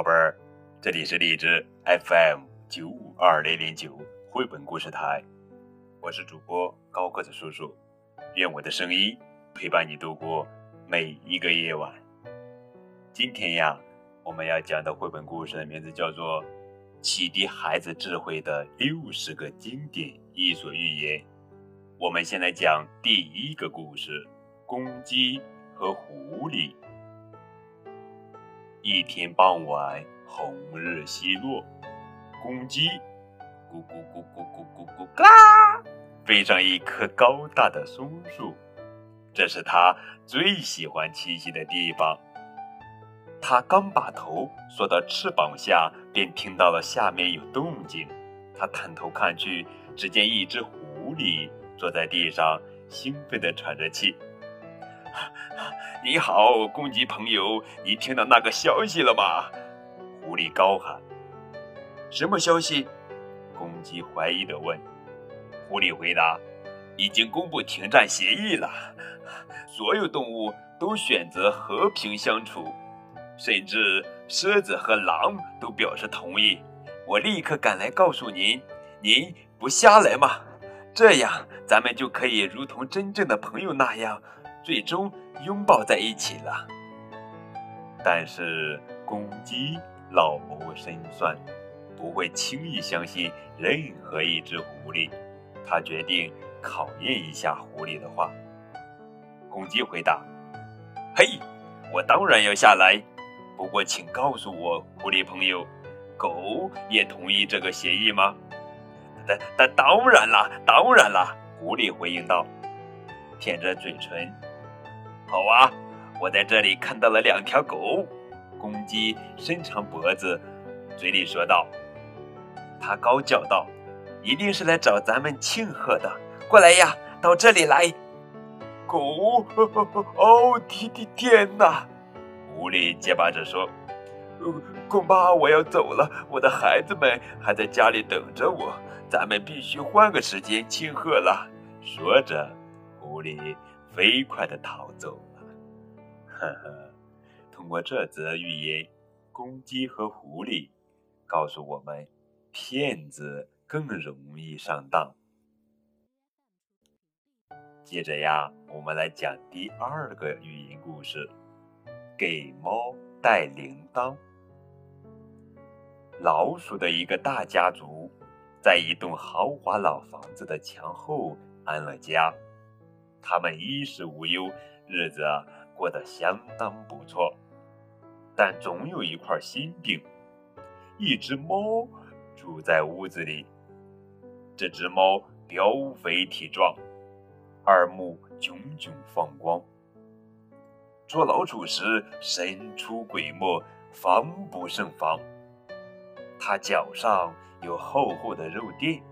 宝贝儿，这里是荔枝 FM 九五二零零九绘本故事台，我是主播高个子叔叔，愿我的声音陪伴你度过每一个夜晚。今天呀，我们要讲的绘本故事的名字叫做《启迪孩子智慧的六十个经典伊索寓言》。我们先来讲第一个故事：公鸡和狐狸。一天傍晚，红日西落，公鸡咕咕咕咕咕咕咕嘎，飞上一棵高大的松树，这是它最喜欢栖息的地方。它刚把头缩到翅膀下，便听到了下面有动静。它探头看去，只见一只狐狸坐在地上，兴奋地喘着气。你好，公鸡朋友，你听到那个消息了吗？狐狸高喊。什么消息？公鸡怀疑地问。狐狸回答：已经公布停战协议了，所有动物都选择和平相处，甚至狮子和狼都表示同意。我立刻赶来告诉您，您不下来吗？这样咱们就可以如同真正的朋友那样。最终拥抱在一起了，但是公鸡老谋深算，不会轻易相信任何一只狐狸。他决定考验一下狐狸的话。公鸡回答：“嘿，我当然要下来，不过请告诉我，狐狸朋友，狗也同意这个协议吗？”“当当当然啦，当然啦！”狐狸回应道，舔着嘴唇。好啊，我在这里看到了两条狗。公鸡伸长脖子，嘴里说道：“它高叫道，一定是来找咱们庆贺的。过来呀，到这里来。”狗，哦，天天天哪！狐狸结巴着说：“恐怕我要走了，我的孩子们还在家里等着我。咱们必须换个时间庆贺了。”说着，狐狸。飞快地逃走了，呵呵。通过这则寓言，公鸡和狐狸告诉我们，骗子更容易上当。接着呀，我们来讲第二个寓言故事：给猫带铃铛。老鼠的一个大家族，在一栋豪华老房子的墙后安了家。他们衣食无忧，日子过得相当不错，但总有一块心病。一只猫住在屋子里，这只猫膘肥体壮，二目炯炯放光，捉老鼠时神出鬼没，防不胜防。它脚上有厚厚的肉垫，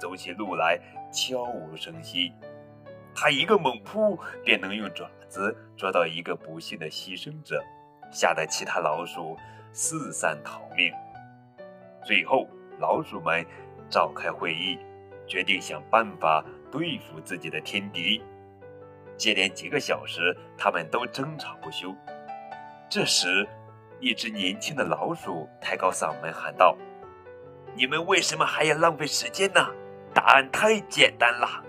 走起路来悄无声息。他一个猛扑，便能用爪子捉到一个不幸的牺牲者，吓得其他老鼠四散逃命。最后，老鼠们召开会议，决定想办法对付自己的天敌。接连几个小时，他们都争吵不休。这时，一只年轻的老鼠抬高嗓门喊道：“你们为什么还要浪费时间呢？答案太简单了。”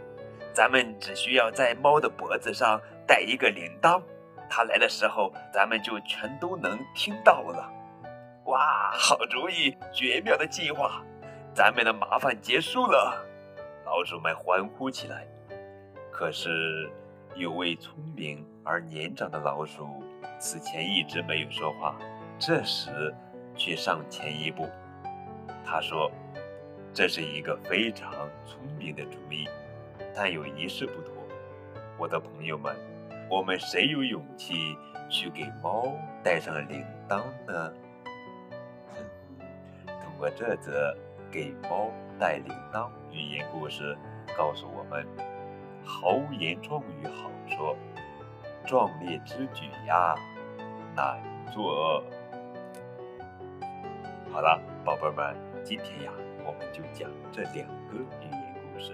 咱们只需要在猫的脖子上戴一个铃铛，它来的时候，咱们就全都能听到了。哇，好主意，绝妙的计划，咱们的麻烦结束了。老鼠们欢呼起来。可是，有位聪明而年长的老鼠，此前一直没有说话，这时却上前一步。他说：“这是一个非常聪明的主意。”但有一事不妥，我的朋友们，我们谁有勇气去给猫带上铃铛呢？通过这则给猫带铃铛寓言故事，告诉我们：豪言壮语好说，壮烈之举呀难做。好了，宝贝们，今天呀，我们就讲这两个寓言故事。